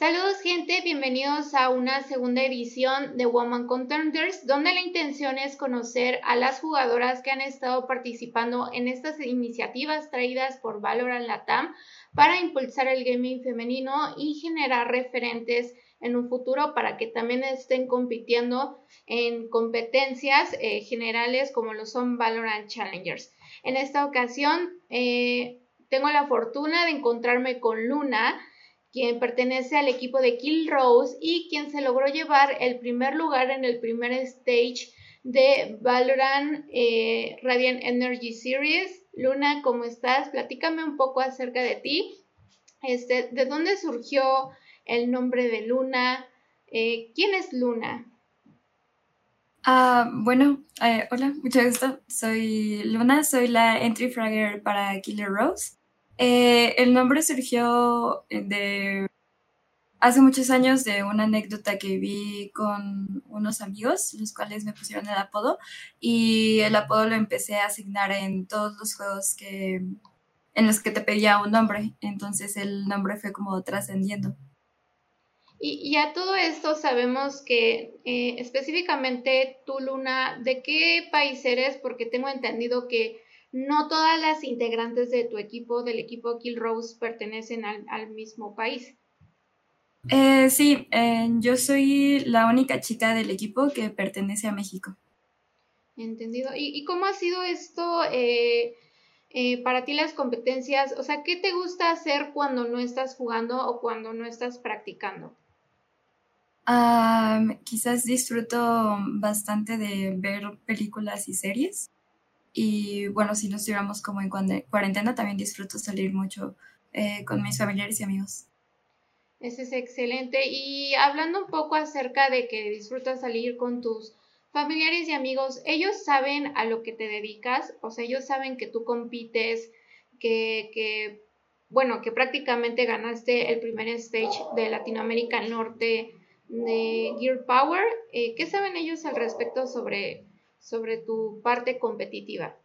Saludos gente, bienvenidos a una segunda edición de Woman Contenders, donde la intención es conocer a las jugadoras que han estado participando en estas iniciativas traídas por Valorant Latam para impulsar el gaming femenino y generar referentes en un futuro para que también estén compitiendo en competencias eh, generales como lo son Valorant Challengers. En esta ocasión eh, tengo la fortuna de encontrarme con Luna, quien pertenece al equipo de Kill Rose y quien se logró llevar el primer lugar en el primer stage de Valorant eh, Radiant Energy Series. Luna, ¿cómo estás? Platícame un poco acerca de ti. Este, ¿De dónde surgió el nombre de Luna? Eh, ¿Quién es Luna? Ah, bueno, eh, hola, mucho gusto. Soy Luna, soy la entry fragger para Killer Rose. Eh, el nombre surgió de hace muchos años de una anécdota que vi con unos amigos, los cuales me pusieron el apodo, y el apodo lo empecé a asignar en todos los juegos que, en los que te pedía un nombre. Entonces el nombre fue como trascendiendo. Y, a todo esto sabemos que eh, específicamente tú, Luna, ¿de qué país eres? Porque tengo entendido que no todas las integrantes de tu equipo, del equipo Kill Rose, pertenecen al, mismo país. Eh, sí, eh, yo soy la única chica del equipo que pertenece a México. Entendido. ¿Y, cómo ha sido esto eh, para ti las competencias? O sea, ¿qué te gusta hacer cuando no estás jugando o cuando no estás practicando? quizás disfruto bastante de ver películas y series. Y bueno, si no estuviéramos como en cuarentena, también disfruto salir mucho eh, con mis familiares y amigos. Eso es excelente. Y hablando un poco acerca de que disfrutas salir con tus familiares y amigos, ¿ellos saben a lo que te dedicas? O sea, ellos saben que tú compites, que, que bueno, que prácticamente ganaste el primer stage de Latinoamérica Norte de Gear Power. Eh, ¿Qué saben ellos al respecto sobre, sobre tu parte competitiva?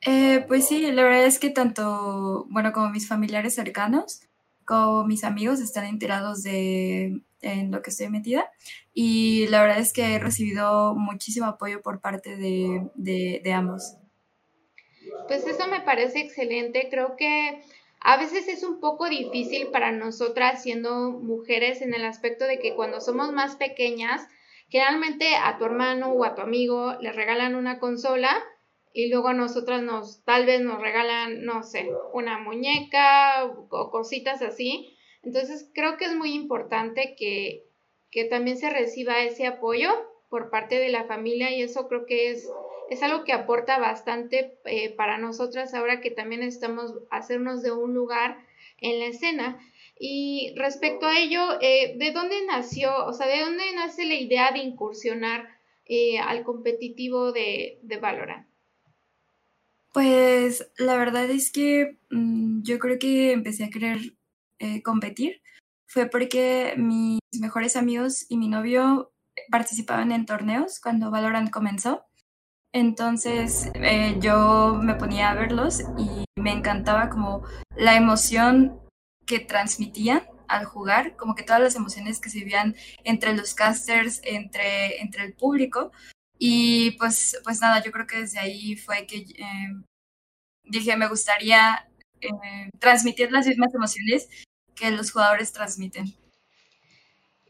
Eh, pues sí, la verdad es que tanto, bueno, como mis familiares cercanos, como mis amigos están enterados de en lo que estoy metida y la verdad es que he recibido muchísimo apoyo por parte de, de ambos. Pues eso me parece excelente, creo que a veces es un poco difícil para nosotras siendo mujeres en el aspecto de que cuando somos más pequeñas, Generalmente a tu hermano o a tu amigo le regalan una consola y luego a nosotras nos, tal vez nos regalan, no sé, una muñeca o cositas así. Entonces creo que es muy importante que, que también se reciba ese apoyo por parte de la familia y eso creo que es, es algo que aporta bastante eh, para nosotras ahora que también estamos hacernos de un lugar en la escena. Y respecto a ello, eh, ¿de dónde nació, o sea, de dónde nace la idea de incursionar eh, al competitivo de, de, Valorant? Pues la verdad es que mm, yo creo que empecé a querer eh, competir. Fue porque mis mejores amigos y mi novio participaban en torneos cuando Valorant comenzó. Entonces yo me ponía a verlos y me encantaba como la emoción que transmitían al jugar, como que todas las emociones que se vivían entre los casters, entre, entre el público. Y pues, pues nada, yo creo que desde ahí fue que eh, dije, me gustaría eh, transmitir las mismas emociones que los jugadores transmiten.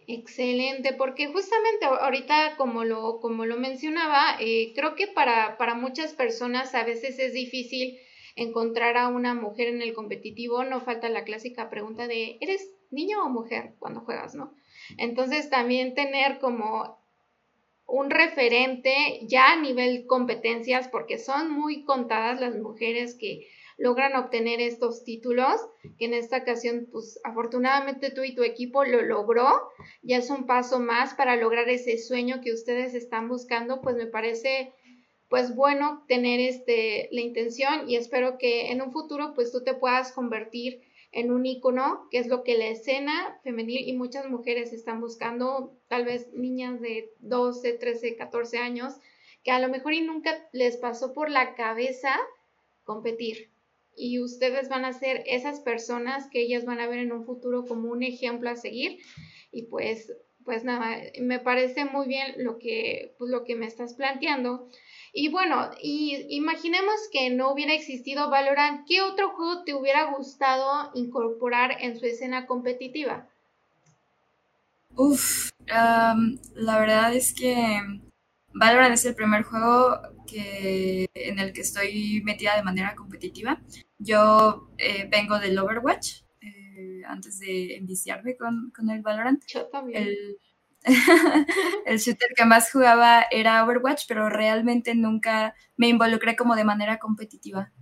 Excelente, porque justamente ahorita, como lo, como lo mencionaba, eh, creo que para, para muchas personas a veces es difícil encontrar a una mujer en el competitivo, no falta la clásica pregunta de, ¿eres niño o mujer cuando juegas, no? Entonces también tener como un referente ya a nivel competencias, porque son muy contadas las mujeres que logran obtener estos títulos, que en esta ocasión, pues afortunadamente tú y tu equipo lo logró, ya es un paso más para lograr ese sueño que ustedes están buscando, pues me parece pues bueno tener este, la intención y espero que en un futuro pues tú te puedas convertir en un icono, que es lo que la escena femenil y muchas mujeres están buscando, tal vez niñas de 12, 13, 14 años, que a lo mejor y nunca les pasó por la cabeza competir. y ustedes van a ser esas personas que ellas van a ver en un futuro como un ejemplo a seguir y pues pues nada, me parece muy bien lo que, pues, lo que me estás planteando. Y bueno, y imaginemos que no hubiera existido Valorant, ¿qué otro juego te hubiera gustado incorporar en su escena competitiva? Uf, la verdad es que Valorant es el primer juego que, en el que estoy metida de manera competitiva. Yo eh, vengo del Overwatch, eh, antes de enviciarme con, con, el Valorant. Yo también. El, el shooter que más jugaba era Overwatch, pero realmente nunca me involucré como de manera competitiva.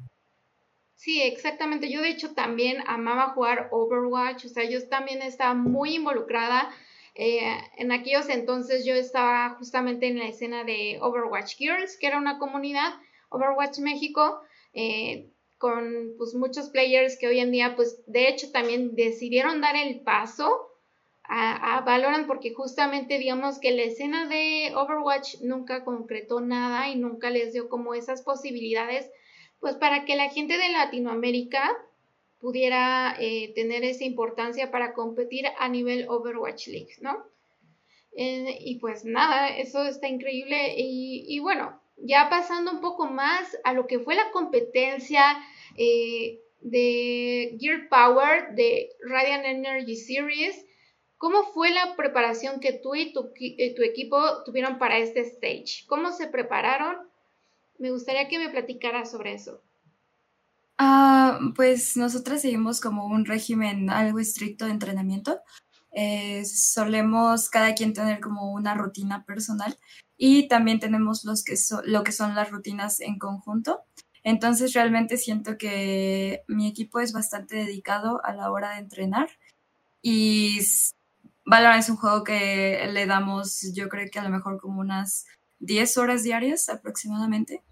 Sí, exactamente. Yo de hecho también amaba jugar Overwatch, o sea, yo también estaba muy involucrada eh, en aquellos entonces yo estaba justamente en la escena de Overwatch Girls, que era una comunidad, Overwatch México, eh, con pues, muchos players que hoy en día, pues de hecho también decidieron dar el paso a, a, porque justamente digamos que la escena de Overwatch nunca concretó nada y nunca les dio como esas posibilidades, pues para que la gente de Latinoamérica pudiera eh, tener esa importancia para competir a nivel Overwatch League, ¿no? Eh, y pues nada, eso está increíble. Y, bueno, ya pasando un poco más a lo que fue la competencia eh, de Gear Power de Radiant Energy Series, ¿cómo fue la preparación que tú y tu, tu equipo tuvieron para este stage? ¿Cómo se prepararon? Me gustaría que me platicaras sobre eso. Ah, pues nosotras seguimos como un régimen algo estricto de entrenamiento. Eh, solemos cada quien tener como una rutina personal y también tenemos los que lo que son las rutinas en conjunto. Entonces realmente siento que mi equipo es bastante dedicado a la hora de entrenar y Valorant es un juego que le damos yo creo que a lo mejor como unas 10 horas diarias aproximadamente.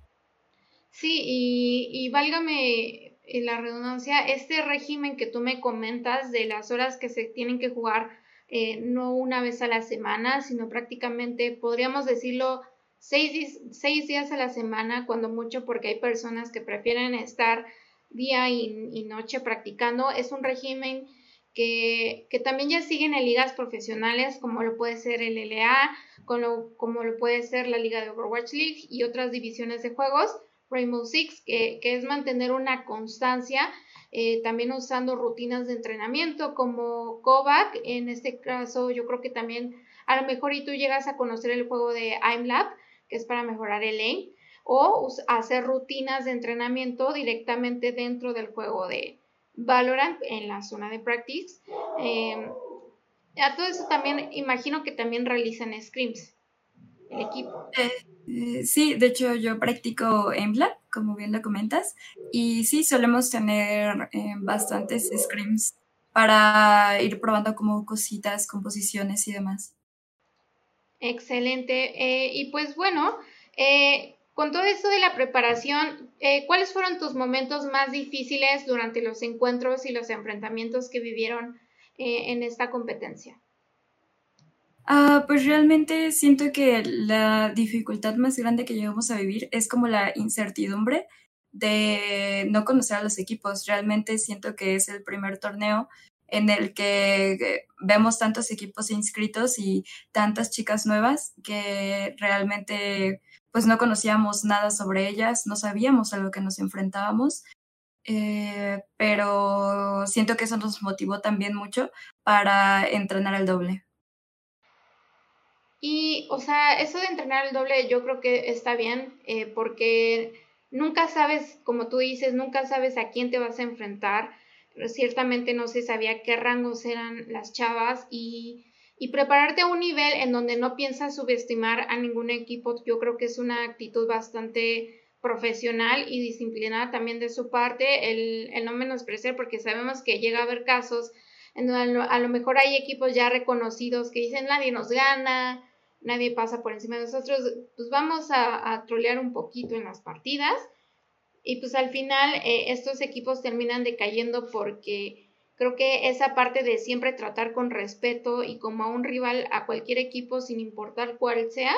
Sí, y, y válgame eh, la redundancia, este régimen que tú me comentas de las horas que se tienen que jugar eh, no una vez a la semana, sino prácticamente, podríamos decirlo, seis, seis, días a la semana, cuando mucho, porque hay personas que prefieren estar día y, noche practicando. Es un régimen que, también ya siguen en ligas profesionales, como lo puede ser el LA, como como lo puede ser la Liga de Overwatch League y otras divisiones de juegos Rainbow Six, que, es mantener una constancia, eh, también usando rutinas de entrenamiento como Kovac, en este caso yo creo que también a lo mejor y tú llegas a conocer el juego de IMLab, que es para mejorar el aim, o hacer rutinas de entrenamiento directamente dentro del juego de Valorant en la zona de practice. Eh, a todo eso también imagino que también realizan scrims el equipo. Eh, eh, sí, de hecho yo practico Embla, como bien lo comentas, y sí, solemos tener eh, bastantes scrims para ir probando como cositas, composiciones y demás. Excelente. y pues bueno, con todo esto de la preparación, ¿cuáles fueron tus momentos más difíciles durante los encuentros y los enfrentamientos que vivieron en esta competencia? Ah, pues realmente siento que la dificultad más grande que llegamos a vivir es como la incertidumbre de no conocer a los equipos. Realmente siento que es el primer torneo en el que vemos tantos equipos inscritos y tantas chicas nuevas que realmente pues no conocíamos nada sobre ellas, no sabíamos a lo que nos enfrentábamos, eh, pero siento que eso nos motivó también mucho para entrenar el doble. Y, o sea, eso de entrenar el doble yo creo que está bien, eh, porque nunca sabes, como tú dices, nunca sabes a quién te vas a enfrentar. Ciertamente no se sabía qué rangos eran las chavas y, y prepararte a un nivel en donde no piensas subestimar a ningún equipo, yo creo que es una actitud bastante profesional y disciplinada también de su parte, el, el no menospreciar, porque sabemos que llega a haber casos en donde a lo mejor hay equipos ya reconocidos que dicen nadie nos gana, nadie pasa por encima de nosotros, pues vamos a, trolear un poquito en las partidas y pues al final eh, estos equipos terminan decayendo porque creo que esa parte de siempre tratar con respeto y como a un rival a cualquier equipo sin importar cuál sea,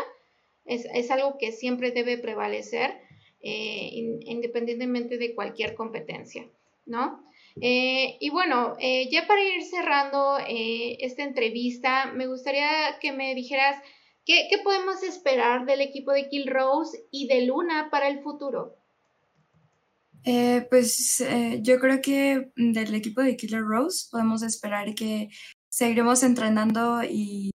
es, algo que siempre debe prevalecer. eh, independientemente de cualquier competencia, ¿no? Eh, y bueno, eh, ya para ir cerrando esta entrevista, me gustaría que me dijeras qué, qué podemos esperar del equipo de Kill Rose y de Luna para el futuro. Pues yo creo que del equipo de Killer Rose podemos esperar que seguiremos entrenando y,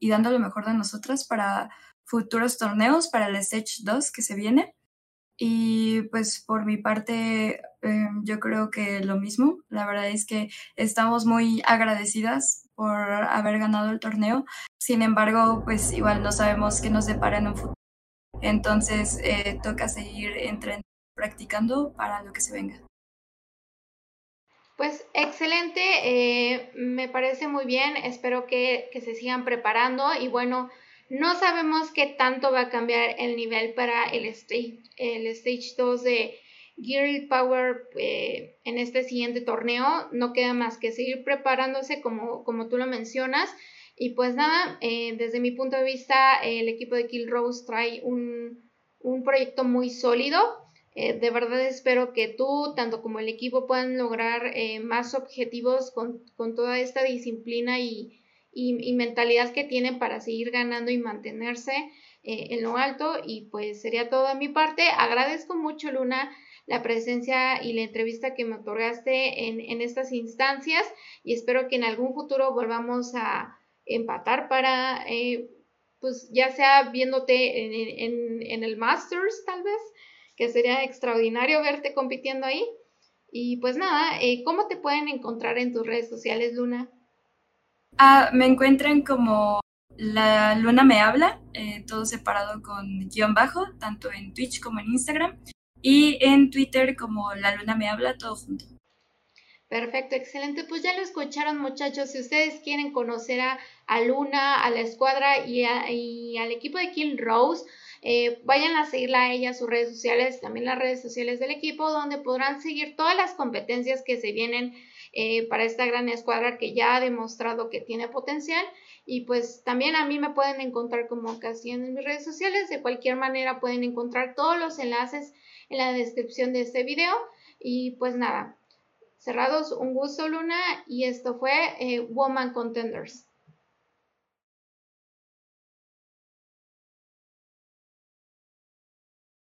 y dando lo mejor de nosotras para futuros torneos, para el Stage 2 que se viene. Y pues por mi parte, em, yo creo que lo mismo. La verdad es que estamos muy agradecidas por haber ganado el torneo. Sin embargo, pues igual no sabemos qué nos depara en un futuro. Entonces, eh, toca seguir entrenando, practicando para lo que se venga. Pues excelente, eh, me parece muy bien, espero que, se sigan preparando y bueno, no sabemos qué tanto va a cambiar el nivel para el stage, el stage 2 de Gear Power eh, en este siguiente torneo, no queda más que seguir preparándose como, como tú lo mencionas. Y pues nada, eh, desde mi punto de vista el equipo de Kill Rose trae un, un proyecto muy sólido eh, de verdad espero que tú, tanto como el equipo, puedan lograr eh, más objetivos con, toda esta disciplina y, mentalidad que tienen para seguir ganando y mantenerse eh, en lo alto. Y pues sería todo de mi parte. Agradezco mucho, Luna, la presencia y la entrevista que me otorgaste en, estas instancias y espero que en algún futuro volvamos a empatar para, pues ya sea viéndote en, en el Masters tal vez que sería extraordinario verte compitiendo ahí. Y pues nada, eh, ¿cómo te pueden encontrar en tus redes sociales, Luna? Ah, me encuentran como La Luna Me Habla, eh, todo separado con guion bajo, tanto en Twitch como en Instagram, y en Twitter como La Luna Me Habla, todo junto. Perfecto, excelente. Pues ya lo escucharon muchachos. Si ustedes quieren conocer a, Luna, a la escuadra y, y al equipo de Kill Rose, eh, vayan a seguirla a ella, sus redes sociales, también las redes sociales del equipo, donde podrán seguir todas las competencias que se vienen eh, para esta gran escuadra que ya ha demostrado que tiene potencial. Y pues también a mí me pueden encontrar como casi en mis redes sociales. De cualquier manera pueden encontrar todos los enlaces en la descripción de este video. Y pues nada, cerrados, un gusto Luna y esto fue eh, Woman Contenders.